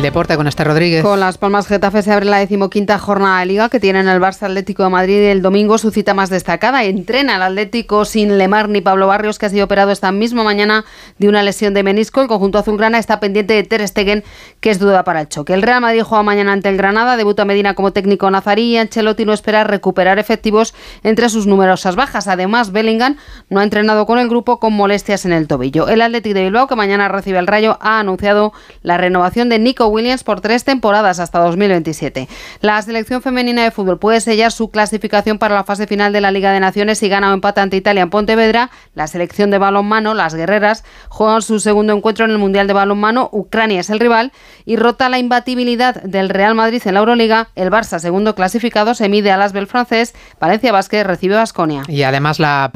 El deporte con este Rodríguez. Con Las Palmas Getafe se abre la decimoquinta jornada de Liga que tiene en el Barça Atlético de Madrid el domingo su cita más destacada. Entrena el Atlético sin Lemar ni Pablo Barrios que ha sido operado esta misma mañana de una lesión de menisco. El conjunto azulgrana está pendiente de Ter Stegen que es duda para el choque. El Real Madrid juega mañana ante el Granada, debuta Medina como técnico nazarí y Ancelotti no espera recuperar efectivos entre sus numerosas bajas. Además, Bellingham no ha entrenado con el grupo con molestias en el tobillo. El Atlético de Bilbao que mañana recibe el Rayo ha anunciado la renovación de Nico Williams por tres temporadas hasta 2027. La selección femenina de fútbol puede sellar su clasificación para la fase final de la Liga de Naciones si gana o empata ante Italia en Pontevedra. La selección de balonmano, las guerreras, juegan su segundo encuentro en el Mundial de Balonmano. Ucrania es el rival y rota la imbatibilidad del Real Madrid en la Euroliga. El Barça, segundo clasificado, se mide al Asbel francés. Valencia Vázquez recibe a Basconia. Y además la